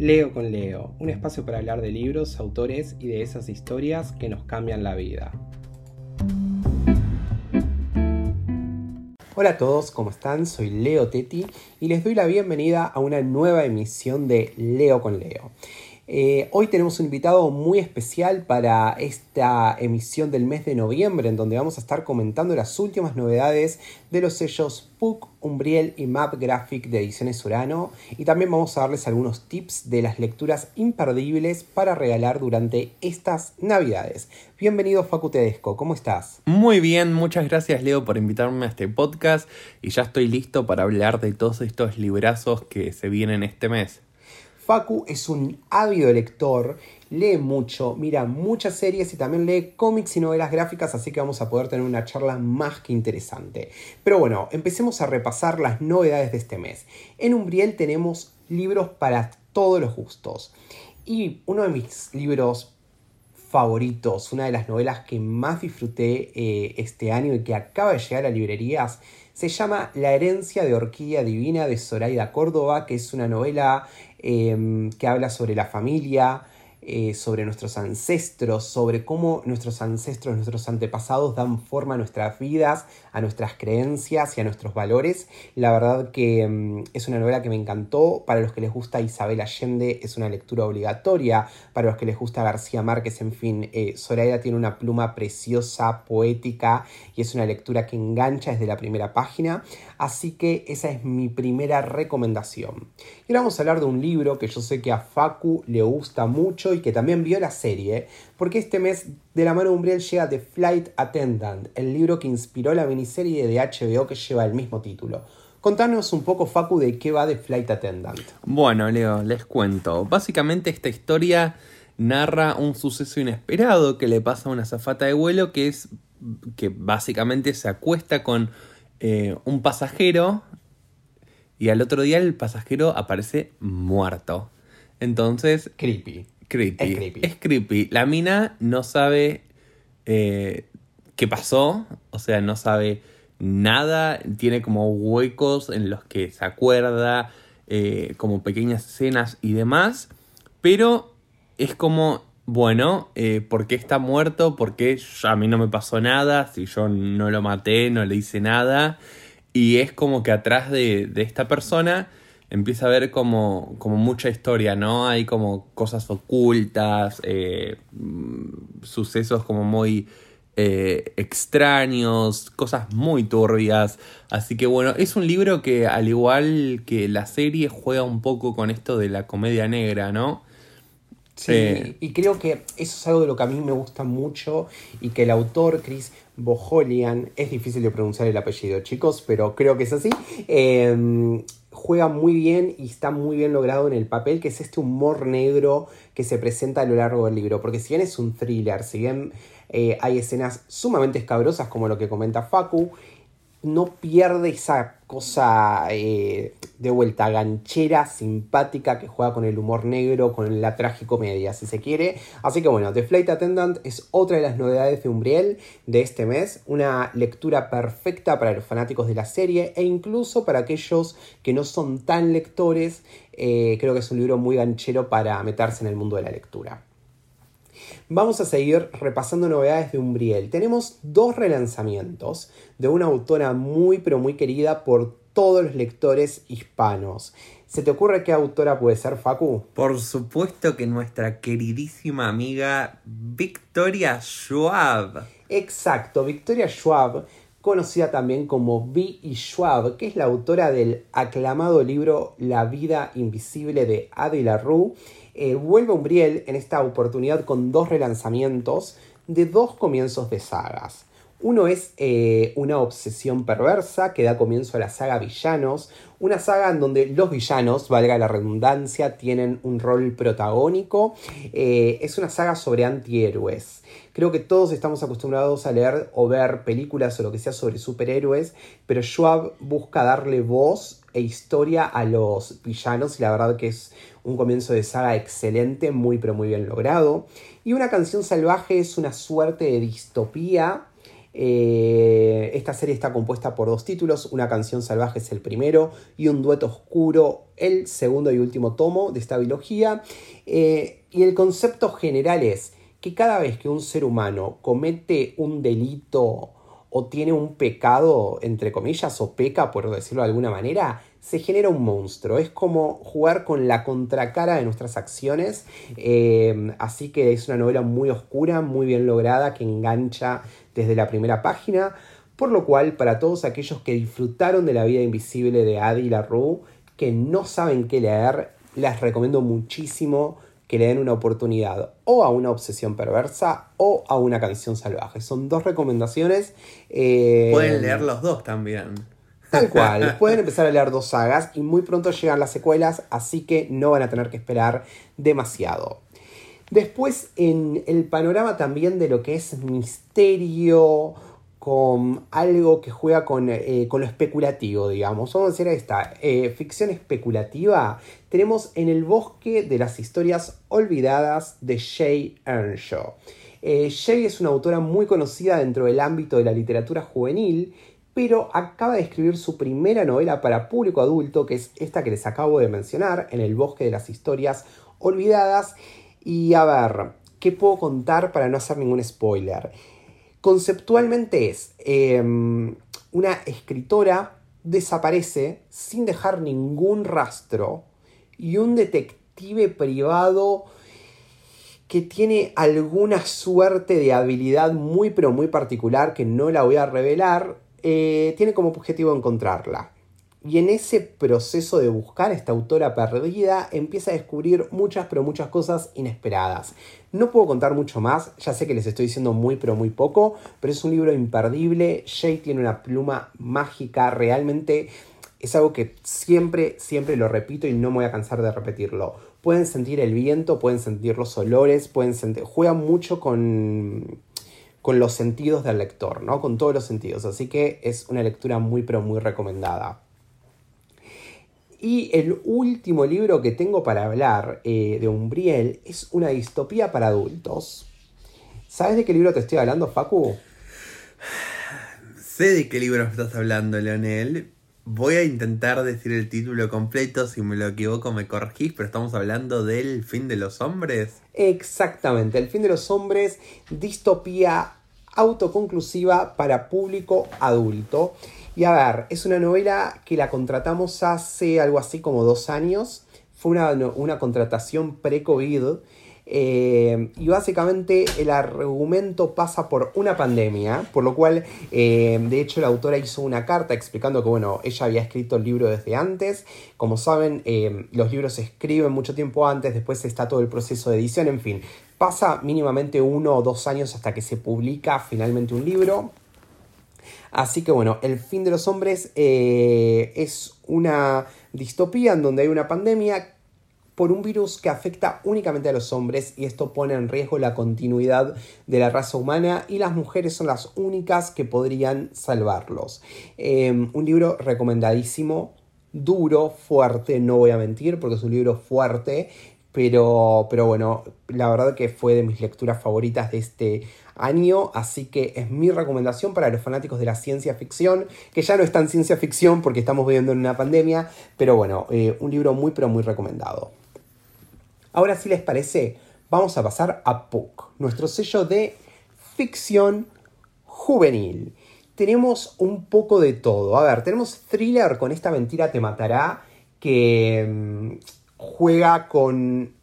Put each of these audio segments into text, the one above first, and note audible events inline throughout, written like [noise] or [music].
Leo con Leo, un espacio para hablar de libros, autores y de esas historias que nos cambian la vida. Hola a todos, ¿cómo están? Soy Leo Teti y les doy la bienvenida a una nueva emisión de Leo con Leo. Eh, hoy tenemos un invitado muy especial para esta emisión del mes de noviembre, en donde vamos a estar comentando las últimas novedades de los sellos PUC, Umbriel y Map Graphic de Ediciones Urano. Y también vamos a darles algunos tips de las lecturas imperdibles para regalar durante estas navidades. Bienvenido Facu Tedesco, ¿cómo estás? Muy bien, muchas gracias Leo por invitarme a este podcast y ya estoy listo para hablar de todos estos librazos que se vienen este mes. Facu es un ávido lector, lee mucho, mira muchas series y también lee cómics y novelas gráficas, así que vamos a poder tener una charla más que interesante. Pero bueno, empecemos a repasar las novedades de este mes. En Umbriel tenemos libros para todos los gustos. Y uno de mis libros favoritos, una de las novelas que más disfruté eh, este año y que acaba de llegar a librerías, se llama La herencia de Orquídea Divina de Zoraida Córdoba, que es una novela Em, que habla sobre la familia, eh, sobre nuestros ancestros, sobre cómo nuestros ancestros, nuestros antepasados dan forma a nuestras vidas, a nuestras creencias y a nuestros valores. La verdad que em, es una novela que me encantó. Para los que les gusta Isabel Allende es una lectura obligatoria. Para los que les gusta García Márquez, en fin, eh, Zoraida tiene una pluma preciosa, poética y es una lectura que engancha desde la primera página. Así que esa es mi primera recomendación. Y ahora vamos a hablar de un libro que yo sé que a Facu le gusta mucho que también vio la serie, porque este mes de la mano de Umbriel llega The Flight Attendant, el libro que inspiró la miniserie de HBO que lleva el mismo título. Contanos un poco, Facu, de qué va The Flight Attendant. Bueno, Leo, les cuento. Básicamente esta historia narra un suceso inesperado que le pasa a una zafata de vuelo que es que básicamente se acuesta con eh, un pasajero y al otro día el pasajero aparece muerto. Entonces... Creepy. Creepy. Es creepy. La mina no sabe eh, qué pasó, o sea, no sabe nada, tiene como huecos en los que se acuerda, eh, como pequeñas escenas y demás, pero es como bueno, eh, ¿por qué está muerto? ¿Por qué a mí no me pasó nada? Si yo no lo maté, no le hice nada. Y es como que atrás de, esta persona empieza a haber como, como, mucha historia, ¿no? Hay como cosas ocultas, eh, mm, sucesos como muy eh, extraños, cosas muy turbias. Así que bueno, es un libro que al igual que la serie juega un poco con esto de la comedia negra, ¿no? Sí, y creo que eso es algo de lo que a mí me gusta mucho y que el autor Chris Boholian, es difícil de pronunciar el apellido chicos, pero creo que es así, em, juega muy bien y está muy bien logrado en el papel, que es este humor negro que se presenta a lo largo del libro, porque si bien es un thriller, si bien eh, hay escenas sumamente escabrosas como lo que comenta Facu, no pierde esa cosa eh, de vuelta ganchera, simpática, que juega con el humor negro, con la tragicomedia, si se quiere. Así que bueno, The Flight Attendant es otra de las novedades de Umbriel de este mes, una lectura perfecta para los fanáticos de la serie e incluso para aquellos que no son tan lectores, eh, creo que es un libro muy ganchero para meterse en el mundo de la lectura. Vamos a seguir repasando novedades de Umbriel. Tenemos dos relanzamientos de una autora muy pero muy querida por todos los lectores hispanos. ¿Se te ocurre qué autora puede ser, Facu? Por supuesto que nuestra queridísima amiga Victoria Schwab. Exacto, Victoria Schwab, conocida también como V. y Schwab, que es la autora del aclamado libro La vida invisible de Adi LaRue eh, vuelve Umbriel en esta oportunidad con dos relanzamientos de dos comienzos de sagas. Uno es eh, una obsesión perversa que da comienzo a la saga Villanos, una saga en donde los villanos, valga la redundancia, tienen un rol protagónico. Eh, es una saga sobre antihéroes. Creo que todos estamos acostumbrados a leer o ver películas o lo que sea sobre superhéroes, pero Schwab busca darle voz e historia a los villanos y la verdad que es un comienzo de saga excelente, muy pero muy bien logrado. Y una canción salvaje es una suerte de distopía Eh, esta serie está compuesta por dos títulos, Una canción salvaje es el primero y Un dueto oscuro el segundo y último tomo de esta biología. Eh, y el concepto general es que cada vez que un ser humano comete un delito o tiene un pecado, entre comillas, o peca, por decirlo de alguna manera, se genera un monstruo. Es como jugar con la contracara de nuestras acciones. Eh, así que es una novela muy oscura, muy bien lograda, que engancha desde la primera página. Por lo cual, para todos aquellos que disfrutaron de la vida invisible de Adi LaRue, que no saben qué leer, les recomiendo muchísimo que le den una oportunidad o a una obsesión perversa o a una canción salvaje. Son dos recomendaciones. Eh, Pueden leer los dos también. Tal cual, [laughs] pueden empezar a leer dos sagas y muy pronto llegan las secuelas, así que no van a tener que esperar demasiado. Después en el panorama también de lo que es misterio, con algo que juega con, eh, con, lo especulativo, digamos. Vamos a decir esta, eh, ficción especulativa. Tenemos En el bosque de las historias olvidadas de Shay Earnshaw. Eh, Shay es una autora muy conocida dentro del ámbito de la literatura juvenil, pero acaba de escribir su primera novela para público adulto, que es esta que les acabo de mencionar, En el bosque de las historias olvidadas. Y a ver, ¿qué puedo contar para no hacer ningún spoiler? Conceptualmente es em, una escritora desaparece sin dejar ningún rastro y un detective privado que tiene alguna suerte de habilidad muy pero muy particular que no la voy a revelar, eh, tiene como objetivo encontrarla. Y en ese proceso de buscar a esta autora perdida, empieza a descubrir muchas, pero muchas cosas inesperadas. No puedo contar mucho más, ya sé que les estoy diciendo muy, pero muy poco, pero es un libro imperdible. Jay tiene una pluma mágica, realmente es algo que siempre, siempre lo repito y no me voy a cansar de repetirlo. Pueden sentir el viento, pueden sentir los olores, pueden sentir. Juega mucho con, con los sentidos del lector, ¿no? Con todos los sentidos. Así que es una lectura muy, pero muy recomendada. Y el último libro que tengo para hablar eh, de Umbriel es una distopía para adultos. ¿Sabes de qué libro te estoy hablando, Facu? Sé de qué libro estás hablando, Leonel. Voy a intentar decir el título completo, si me lo equivoco me corregís, pero estamos hablando del fin de los hombres. Exactamente, el fin de los hombres, distopía autoconclusiva para público adulto. Y a ver, es una novela que la contratamos hace algo así como dos años. Fue una, contratación pre-COVID. Eh, y básicamente el argumento pasa por una pandemia, por lo cual, eh, de hecho, la autora hizo una carta explicando que, bueno, ella había escrito el libro desde antes. Como saben, eh, los libros se escriben mucho tiempo antes, después está todo el proceso de edición, en fin. Pasa mínimamente uno o dos años hasta que se publica finalmente un libro. Así que bueno, El fin de los hombres eh, es una distopía en donde hay una pandemia por un virus que afecta únicamente a los hombres y esto pone en riesgo la continuidad de la raza humana y las mujeres son las únicas que podrían salvarlos. Em, un libro recomendadísimo, duro, fuerte, no voy a mentir porque es un libro fuerte, pero, pero bueno, la verdad que fue de mis lecturas favoritas de este año, así que es mi recomendación para los fanáticos de la ciencia ficción, que ya no es tan ciencia ficción porque estamos viviendo en una pandemia, pero bueno, eh, un libro muy pero muy recomendado. Ahora si les parece, vamos a pasar a Puck, nuestro sello de ficción juvenil. Tenemos un poco de todo. A ver, tenemos thriller con esta mentira te matará que mm, juega con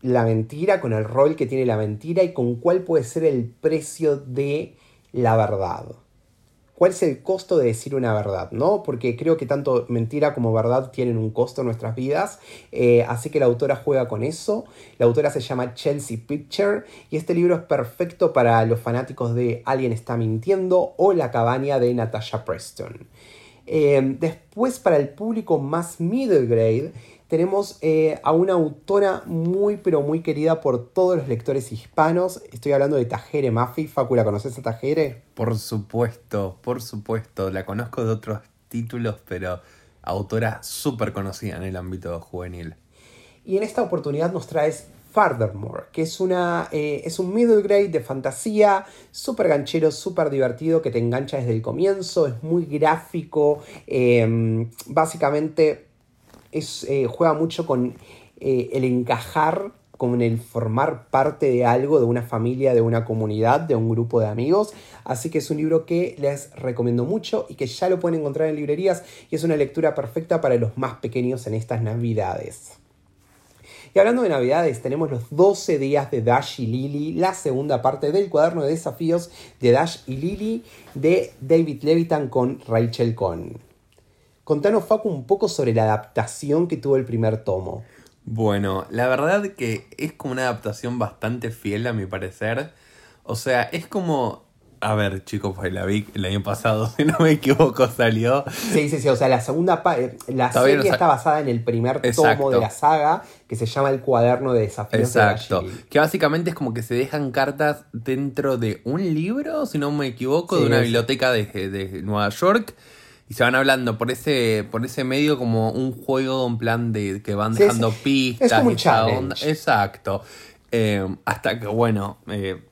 la mentira, con el rol que tiene la mentira y con cuál puede ser el precio de la verdad. ¿Cuál es el costo de decir una verdad? ¿no? Porque creo que tanto mentira como verdad tienen un costo en nuestras vidas. Eh, así que la autora juega con eso. La autora se llama Chelsea Picture y este libro es perfecto para los fanáticos de Alguien está mintiendo o La cabaña de Natasha Preston. Eh, después, para el público más middle grade, tenemos eh, a una autora muy pero muy querida por todos los lectores hispanos. Estoy hablando de Tajere Mafi. Facu, ¿la conoces a Tajere? Por supuesto, por supuesto. La conozco de otros títulos, pero autora súper conocida en el ámbito juvenil. Y en esta oportunidad nos traes Furthermore, que es, una, eh, es un middle grade de fantasía, súper ganchero, súper divertido, que te engancha desde el comienzo, es muy gráfico, em, básicamente es, eh, juega mucho con eh, el encajar con el formar parte de algo, de una familia, de una comunidad, de un grupo de amigos. Así que es un libro que les recomiendo mucho y que ya lo pueden encontrar en librerías y es una lectura perfecta para los más pequeños en estas navidades. Y hablando de navidades, tenemos los 12 días de Dash y Lily, la segunda parte del cuaderno de desafíos de Dash y Lily de David Levitan con Rachel Cohn. Contanos, Facu, un poco sobre la adaptación que tuvo el primer tomo. Bueno, la verdad que es como una adaptación bastante fiel a mi parecer. O sea, es como... A ver, chicos, pues la vi el año pasado, [laughs] si no me equivoco, salió. Sí, sí, sí. O sea, la segunda parte. La serie está basada en el primer tomo de la saga, que se llama El cuaderno de desafíos. Exacto. que básicamente es como que se dejan cartas dentro de un libro, si no me equivoco, de una biblioteca de, de Nueva York y se van hablando por ese por ese medio como un juego en plan de que van dejando pistas es como exacto eh, hasta que bueno eh,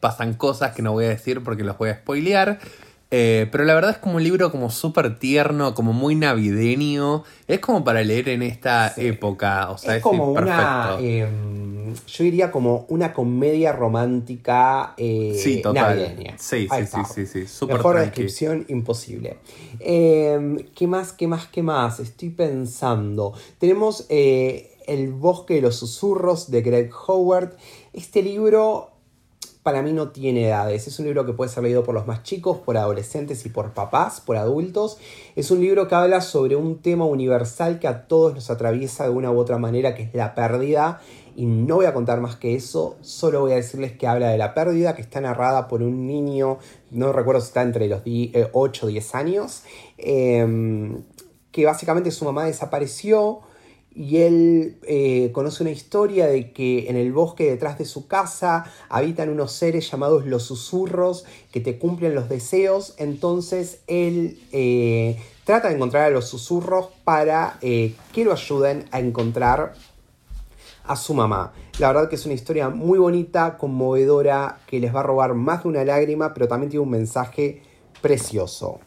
pasan cosas que no voy a decir porque los voy a spoilear eh, pero la verdad es como un libro como súper tierno, como muy navideño. Es como para leer en esta época. O sea, es, como una. Yo diría como una comedia romántica eh, sí, navideña. Sí, sí, sí, sí, sí, Mejor descripción imposible. Em, ¿Qué más, qué más, qué más? Estoy pensando. Tenemos eh, El bosque de los susurros de Greg Howard. Este libro para mí no tiene edades. Es un libro que puede ser leído por los más chicos, por adolescentes y por papás, por adultos. Es un libro que habla sobre un tema universal que a todos nos atraviesa de una u otra manera, que es la pérdida. Y no voy a contar más que eso, solo voy a decirles que habla de la pérdida, que está narrada por un niño, no recuerdo si está entre los 8 o 10 años, em, que básicamente su mamá desapareció y él eh, conoce una historia de que en el bosque detrás de su casa habitan unos seres llamados los susurros que te cumplen los deseos. Entonces él eh, trata de encontrar a los susurros para eh, que lo ayuden a encontrar a su mamá. La verdad que es una historia muy bonita, conmovedora, que les va a robar más de una lágrima, pero también tiene un mensaje precioso.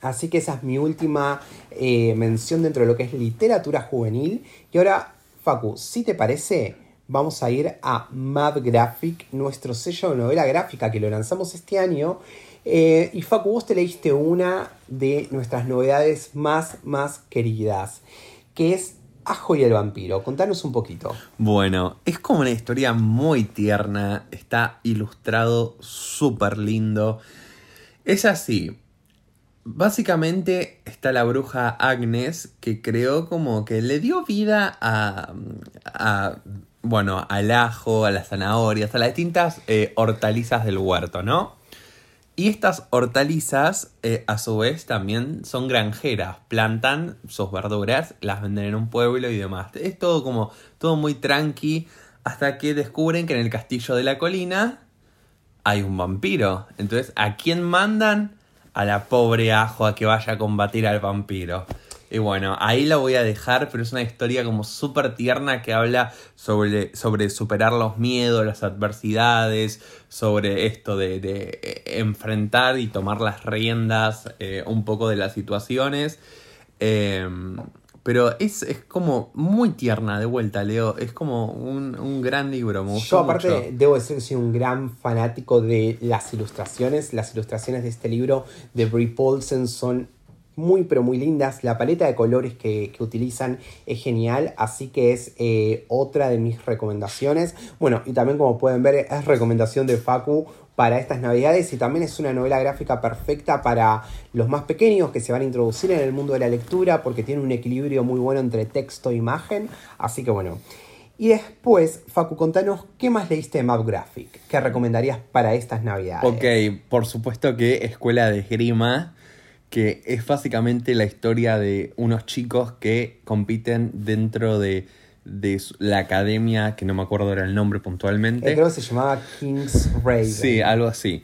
Así que esa es mi última eh, mención dentro de lo que es literatura juvenil. Y ahora, Facu, si te parece, vamos a ir a Mad Graphic, nuestro sello de novela gráfica que lo lanzamos este año. Eh, y Facu, vos te leíste una de nuestras novedades más, más queridas, que es Ajo y el vampiro. Contanos un poquito. Bueno, es como una historia muy tierna, está ilustrado súper lindo. Es así, Básicamente está la bruja Agnes que creó como que le dio vida a, bueno, al ajo, a las zanahorias, a las distintas eh, hortalizas del huerto, ¿no? Y estas hortalizas, eh, a su vez, también son granjeras. Plantan sus verduras, las venden en un pueblo y demás. Es todo como, todo muy tranqui, hasta que descubren que en el castillo de la colina hay un vampiro. Entonces, ¿a quién mandan? a la pobre ajo a que vaya a combatir al vampiro. Y bueno, ahí la voy a dejar, pero es una historia como súper tierna que habla sobre, sobre superar los miedos, las adversidades, sobre esto de, de eh, enfrentar y tomar las riendas eh, un poco de las situaciones. Em, pero es, como muy tierna de vuelta, Leo. Es como un, gran libro. Yo, aparte, debo decir que soy un gran fanático de las ilustraciones. Las ilustraciones de este libro de Brie Paulsen son muy, pero muy lindas. La paleta de colores que, utilizan es genial. Así que es eh, otra de mis recomendaciones. Bueno, y también, como pueden ver, es recomendación de Facu para estas navidades y también es una novela gráfica perfecta para los más pequeños que se van a introducir en el mundo de la lectura porque tiene un equilibrio muy bueno entre texto e imagen. Así que bueno. Y después, Facu, contanos qué más leíste de Map Graphic, qué recomendarías para estas navidades. Ok, por supuesto que Escuela de Esgrima, que es básicamente la historia de unos chicos que compiten dentro de de la academia, que no me acuerdo era el nombre puntualmente. Eh, creo que se llamaba King's Raven. Sí, algo así.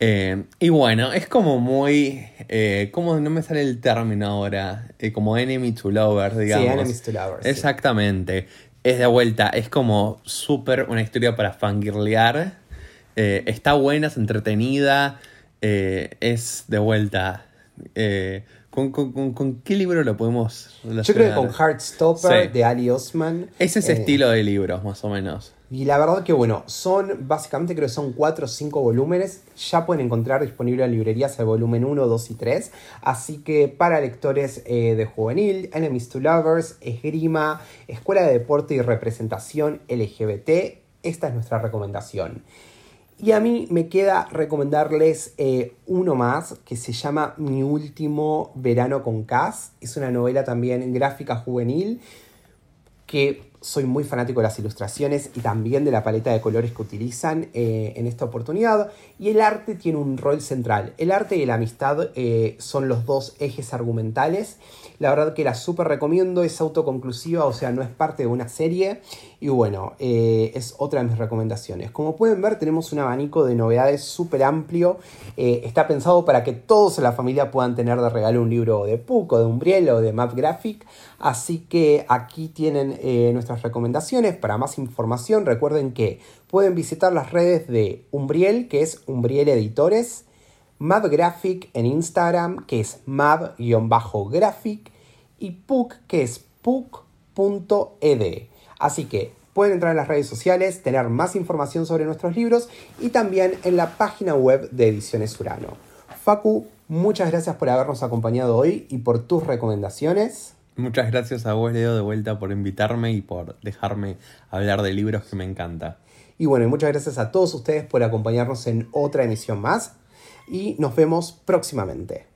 Eh, y bueno, es como muy. Eh, como no me sale el término ahora. como enemy to lover, digamos. Sí, enemy to lovers. Exactamente. es de vuelta, es como súper una historia para fangirlear. Eh, está buena, es entretenida, eh, es de vuelta. Eh, ¿con, con, con, con qué libro lo podemos Yo creo que con relacionar? Heartstopper Sí. de Ali Osman. Es ese eh, estilo de libros, más o menos. Y la verdad que bueno, son básicamente creo que son 4 o 5 volúmenes. Ya pueden encontrar disponible en librerías el volumen 1, 2 y 3. Así que para lectores eh, de juvenil, Enemies to Lovers, Esgrima, Escuela de Deporte y Representación LGBT, esta es nuestra recomendación. Y a mí me queda recomendarles eh, uno más que se llama Mi último verano con Cass. Es una novela también gráfica juvenil que soy muy fanático de las ilustraciones y también de la paleta de colores que utilizan eh, en esta oportunidad. Y el arte tiene un rol central. El arte y la amistad eh, son los dos ejes argumentales. La verdad que la súper recomiendo, es autoconclusiva, o sea, no es parte de una serie. Y bueno, eh, es otra de mis recomendaciones. Como pueden ver, tenemos un abanico de novedades súper amplio. Eh, está pensado para que todos en la familia puedan tener de regalo un libro de Puck o de Umbriel o de Map Graphic. Así que aquí tienen eh, nuestras recomendaciones. Para más información, recuerden que pueden visitar las redes de Umbriel, que es Umbriel Editores. Map Graphic en Instagram, que es map-graphic. Y Puck, que es puck.ed. Así que pueden entrar en las redes sociales, tener más información sobre nuestros libros y también en la página web de Ediciones Urano. Facu, muchas gracias por habernos acompañado hoy y por tus recomendaciones. Muchas gracias a vos, Leo, de vuelta por invitarme y por dejarme hablar de libros que me encanta. Y bueno, y muchas gracias a todos ustedes por acompañarnos en otra emisión más y nos vemos próximamente.